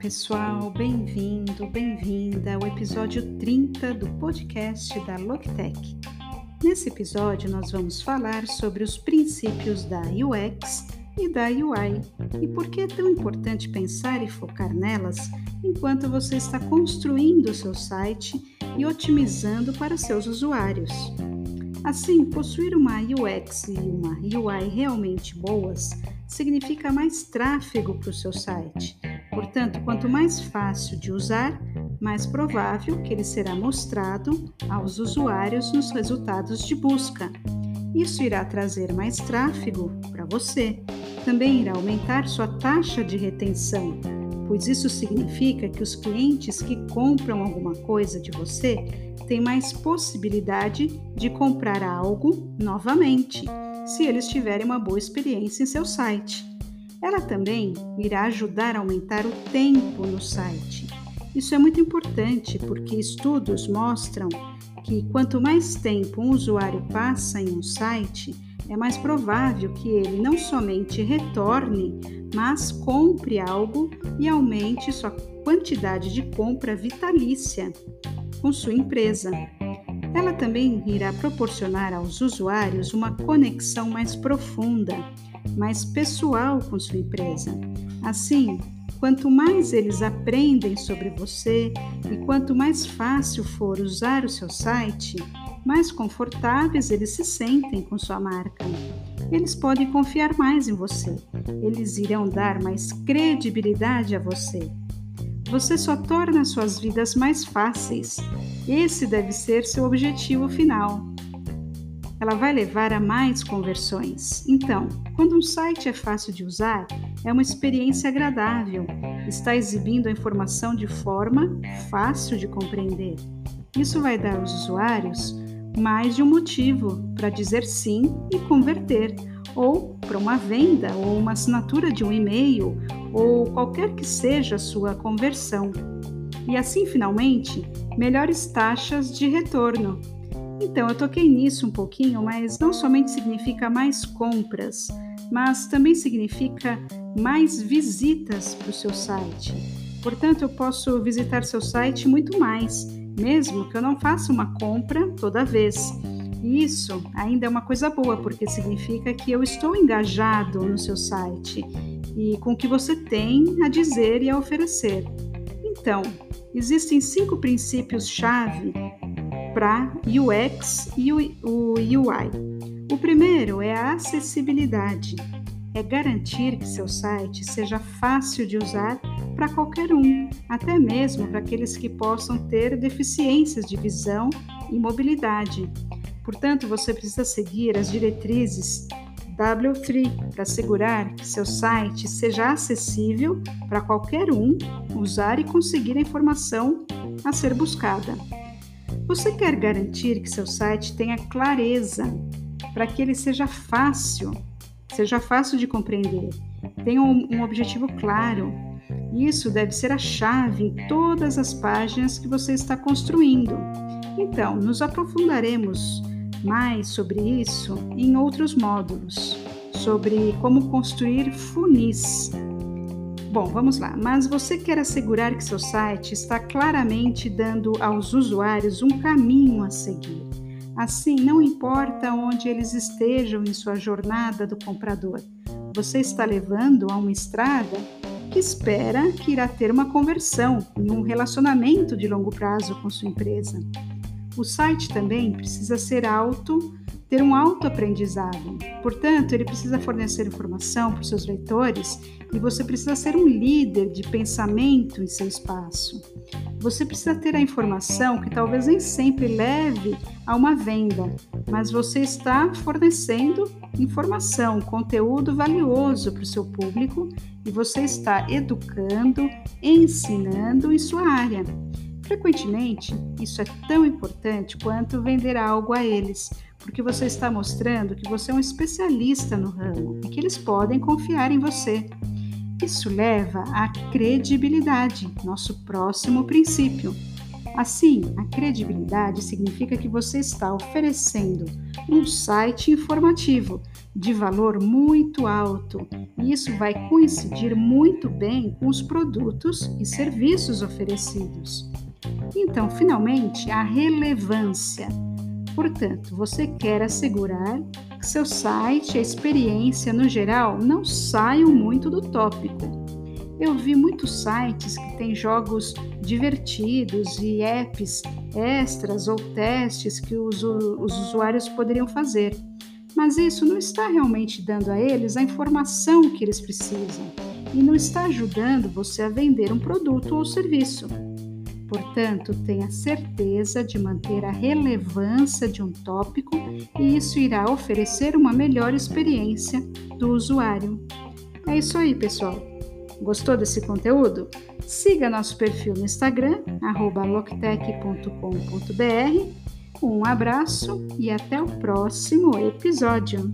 pessoal, bem-vindo, bem-vinda ao episódio 30 do podcast da Loctech. Nesse episódio, nós vamos falar sobre os princípios da UX e da UI e por que é tão importante pensar e focar nelas enquanto você está construindo o seu site e otimizando para seus usuários. Assim, possuir uma UX e uma UI realmente boas significa mais tráfego para o seu site Portanto, quanto mais fácil de usar, mais provável que ele será mostrado aos usuários nos resultados de busca. Isso irá trazer mais tráfego para você. Também irá aumentar sua taxa de retenção, pois isso significa que os clientes que compram alguma coisa de você têm mais possibilidade de comprar algo novamente, se eles tiverem uma boa experiência em seu site. Ela também irá ajudar a aumentar o tempo no site. Isso é muito importante porque estudos mostram que quanto mais tempo um usuário passa em um site, é mais provável que ele não somente retorne, mas compre algo e aumente sua quantidade de compra vitalícia com sua empresa. Ela também irá proporcionar aos usuários uma conexão mais profunda mais pessoal com sua empresa. Assim, quanto mais eles aprendem sobre você e quanto mais fácil for usar o seu site, mais confortáveis eles se sentem com sua marca. Eles podem confiar mais em você. Eles irão dar mais credibilidade a você. Você só torna suas vidas mais fáceis. Esse deve ser seu objetivo final ela vai levar a mais conversões. Então, quando um site é fácil de usar, é uma experiência agradável, está exibindo a informação de forma fácil de compreender. Isso vai dar aos usuários mais de um motivo para dizer sim e converter, ou para uma venda, ou uma assinatura de um e-mail, ou qualquer que seja a sua conversão. E assim, finalmente, melhores taxas de retorno, então, eu toquei nisso um pouquinho, mas não somente significa mais compras, mas também significa mais visitas para o seu site. Portanto, eu posso visitar seu site muito mais, mesmo que eu não faça uma compra toda vez. E isso ainda é uma coisa boa, porque significa que eu estou engajado no seu site e com o que você tem a dizer e a oferecer. Então, existem cinco princípios-chave para UX e o UI. O primeiro é a acessibilidade. É garantir que seu site seja fácil de usar para qualquer um, até mesmo para aqueles que possam ter deficiências de visão e mobilidade. Portanto, você precisa seguir as diretrizes W3 para assegurar que seu site seja acessível para qualquer um usar e conseguir a informação a ser buscada. Você quer garantir que seu site tenha clareza para que ele seja fácil, seja fácil de compreender, tenha um, um objetivo claro. Isso deve ser a chave em todas as páginas que você está construindo. Então, nos aprofundaremos mais sobre isso em outros módulos, sobre como construir funis Bom, vamos lá. Mas você quer assegurar que seu site está claramente dando aos usuários um caminho a seguir. Assim, não importa onde eles estejam em sua jornada do comprador, você está levando a uma estrada que espera que irá ter uma conversão em um relacionamento de longo prazo com sua empresa. O site também precisa ser alto ter um autoaprendizado. Portanto, ele precisa fornecer informação para os seus leitores e você precisa ser um líder de pensamento em seu espaço. Você precisa ter a informação que talvez nem sempre leve a uma venda, mas você está fornecendo informação, conteúdo valioso para o seu público e você está educando, ensinando em sua área. Frequentemente, isso é tão importante quanto vender algo a eles, porque você está mostrando que você é um especialista no ramo e que eles podem confiar em você. Isso leva à credibilidade, nosso próximo princípio. Assim, a credibilidade significa que você está oferecendo um site informativo de valor muito alto e isso vai coincidir muito bem com os produtos e serviços oferecidos. Então, finalmente, a relevância. Portanto, você quer assegurar que seu site e a experiência no geral não saiam muito do tópico eu vi muitos sites que têm jogos divertidos e apps extras ou testes que os, os usuários poderiam fazer, mas isso não está realmente dando a eles a informação que eles precisam e não está ajudando você a vender um produto ou serviço. Portanto, tenha certeza de manter a relevância de um tópico e isso irá oferecer uma melhor experiência do usuário. É isso aí, pessoal. Gostou desse conteúdo? Siga nosso perfil no Instagram, loctec.com.br. Um abraço e até o próximo episódio.